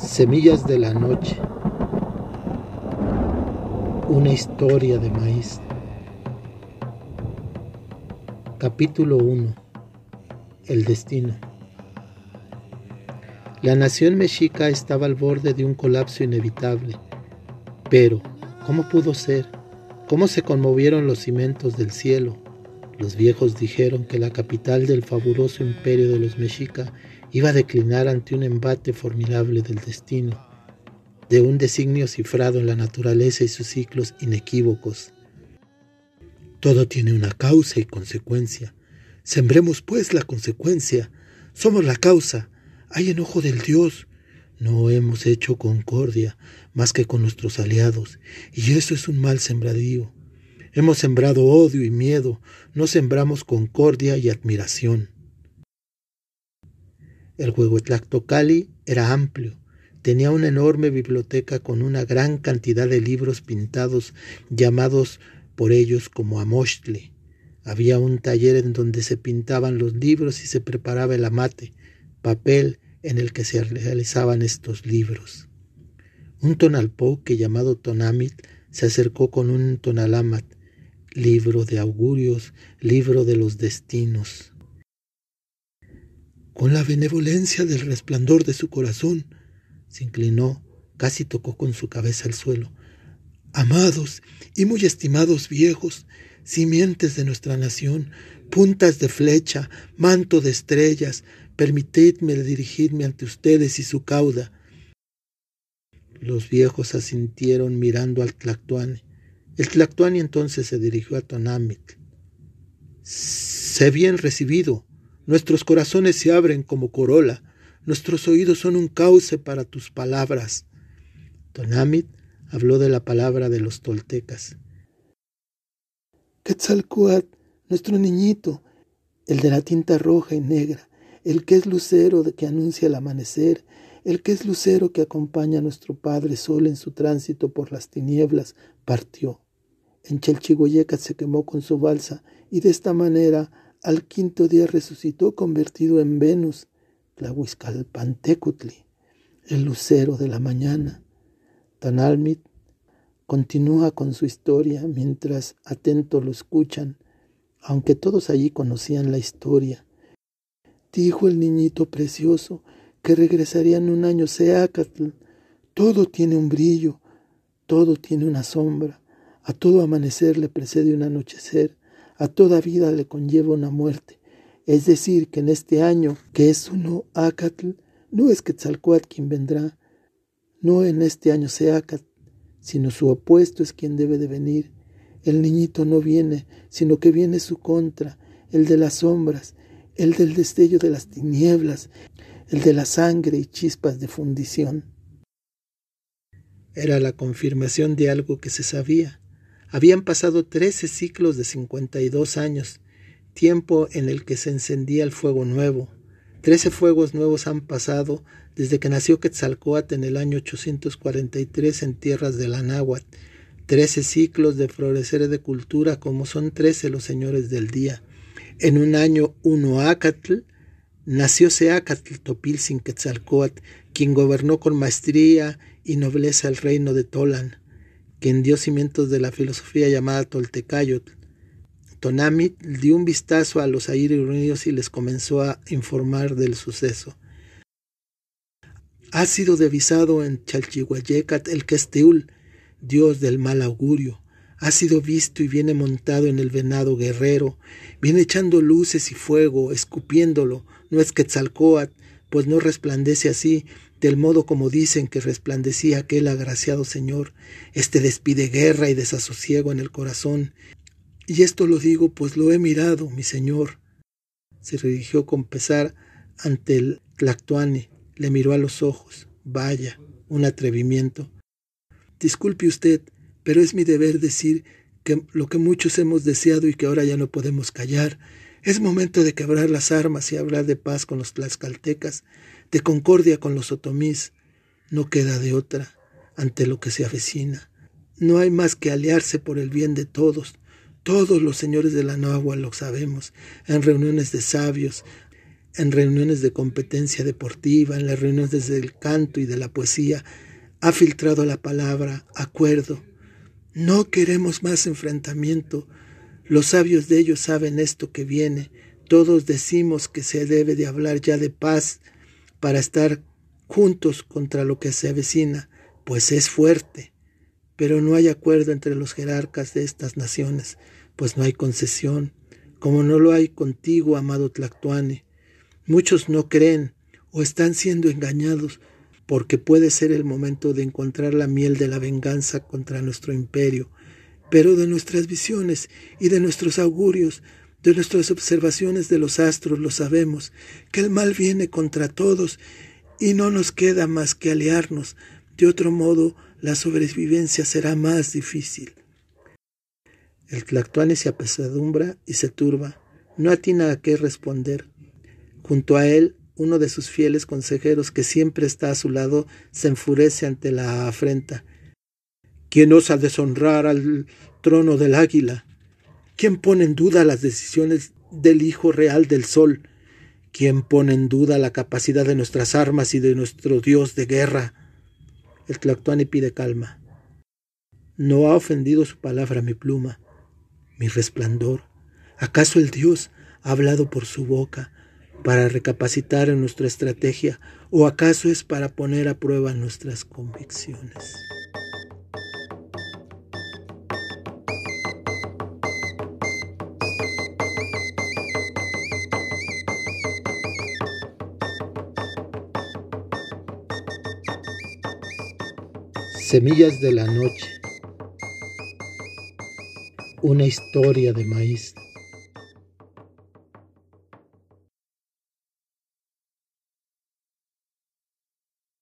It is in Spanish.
Semillas de la noche. Una historia de maíz. Capítulo 1. El destino. La nación mexica estaba al borde de un colapso inevitable. Pero, ¿cómo pudo ser? ¿Cómo se conmovieron los cimientos del cielo? Los viejos dijeron que la capital del fabuloso imperio de los mexica iba a declinar ante un embate formidable del destino, de un designio cifrado en la naturaleza y sus ciclos inequívocos. Todo tiene una causa y consecuencia. Sembremos pues la consecuencia. Somos la causa. Hay enojo del Dios. No hemos hecho concordia más que con nuestros aliados, y eso es un mal sembradío. Hemos sembrado odio y miedo, no sembramos concordia y admiración. El Huehuetlactocali era amplio, tenía una enorme biblioteca con una gran cantidad de libros pintados llamados por ellos como amochtli. Había un taller en donde se pintaban los libros y se preparaba el amate, papel en el que se realizaban estos libros. Un tonalpoque llamado Tonamit se acercó con un tonalamat, libro de augurios, libro de los destinos. Con la benevolencia del resplandor de su corazón, se inclinó, casi tocó con su cabeza el suelo. Amados y muy estimados viejos, simientes de nuestra nación, puntas de flecha, manto de estrellas, permitidme dirigirme ante ustedes y su cauda. Los viejos asintieron mirando al Tlactuani. El Tlactuani entonces se dirigió a Tonamit. Sé bien recibido, Nuestros corazones se abren como corola, nuestros oídos son un cauce para tus palabras. Tonamit habló de la palabra de los toltecas. Quetzalcoatl, nuestro niñito, el de la tinta roja y negra, el que es lucero que anuncia el amanecer, el que es lucero que acompaña a nuestro Padre Sol en su tránsito por las tinieblas, partió. En Chalchigoyeca se quemó con su balsa y de esta manera al quinto día resucitó convertido en Venus, Tlahuizcalpantecutli, el lucero de la mañana. Tanalmit continúa con su historia mientras atentos lo escuchan, aunque todos allí conocían la historia. Dijo el niñito precioso que regresaría en un año Seacatl. Todo tiene un brillo, todo tiene una sombra, a todo amanecer le precede un anochecer, a toda vida le conlleva una muerte. Es decir, que en este año, que es uno Acatl, no es Quetzalcoatl quien vendrá, no en este año Seacatl, sino su opuesto es quien debe de venir. El niñito no viene, sino que viene su contra, el de las sombras, el del destello de las tinieblas, el de la sangre y chispas de fundición. Era la confirmación de algo que se sabía. Habían pasado trece ciclos de cincuenta y dos años, tiempo en el que se encendía el fuego nuevo. Trece fuegos nuevos han pasado desde que nació Quetzalcoatl en el año 843 en tierras de la Náhuatl. Trece ciclos de florecer de cultura como son trece los señores del día. En un año uno Acatl nació Seacatl Topilzin Quetzalcoatl, quien gobernó con maestría y nobleza el reino de Tolan quien dio cimientos de la filosofía llamada Toltecayotl. Tonamit dio un vistazo a los aires reunidos y les comenzó a informar del suceso. Ha sido divisado en Chalchihuayecat el Questeul, dios del mal augurio. Ha sido visto y viene montado en el venado guerrero. Viene echando luces y fuego, escupiéndolo. No es Quetzalcoatl, pues no resplandece así, del modo como dicen que resplandecía aquel agraciado Señor, este despide guerra y desasosiego en el corazón. Y esto lo digo, pues lo he mirado, mi Señor. Se dirigió con pesar ante el Tlactuane, le miró a los ojos. Vaya, un atrevimiento. Disculpe usted, pero es mi deber decir que lo que muchos hemos deseado y que ahora ya no podemos callar, es momento de quebrar las armas y hablar de paz con los tlaxcaltecas de concordia con los otomís, no queda de otra ante lo que se avecina. No hay más que aliarse por el bien de todos. Todos los señores de la Nahua lo sabemos, en reuniones de sabios, en reuniones de competencia deportiva, en las reuniones del canto y de la poesía, ha filtrado la palabra acuerdo. No queremos más enfrentamiento. Los sabios de ellos saben esto que viene. Todos decimos que se debe de hablar ya de paz para estar juntos contra lo que se avecina, pues es fuerte. Pero no hay acuerdo entre los jerarcas de estas naciones, pues no hay concesión, como no lo hay contigo, amado Tlactuane. Muchos no creen o están siendo engañados porque puede ser el momento de encontrar la miel de la venganza contra nuestro imperio, pero de nuestras visiones y de nuestros augurios, de nuestras observaciones de los astros, lo sabemos, que el mal viene contra todos y no nos queda más que aliarnos, de otro modo la sobrevivencia será más difícil. El Tlactuane se apesadumbra y se turba, no atina a qué responder. Junto a él uno de sus fieles consejeros que siempre está a su lado se enfurece ante la afrenta. ¿Quién osa deshonrar al trono del águila? ¿Quién pone en duda las decisiones del Hijo Real del Sol? ¿Quién pone en duda la capacidad de nuestras armas y de nuestro Dios de guerra? El Tlactuani pide calma. ¿No ha ofendido su palabra mi pluma, mi resplandor? ¿Acaso el Dios ha hablado por su boca? para recapacitar en nuestra estrategia o acaso es para poner a prueba nuestras convicciones. Semillas de la noche. Una historia de maíz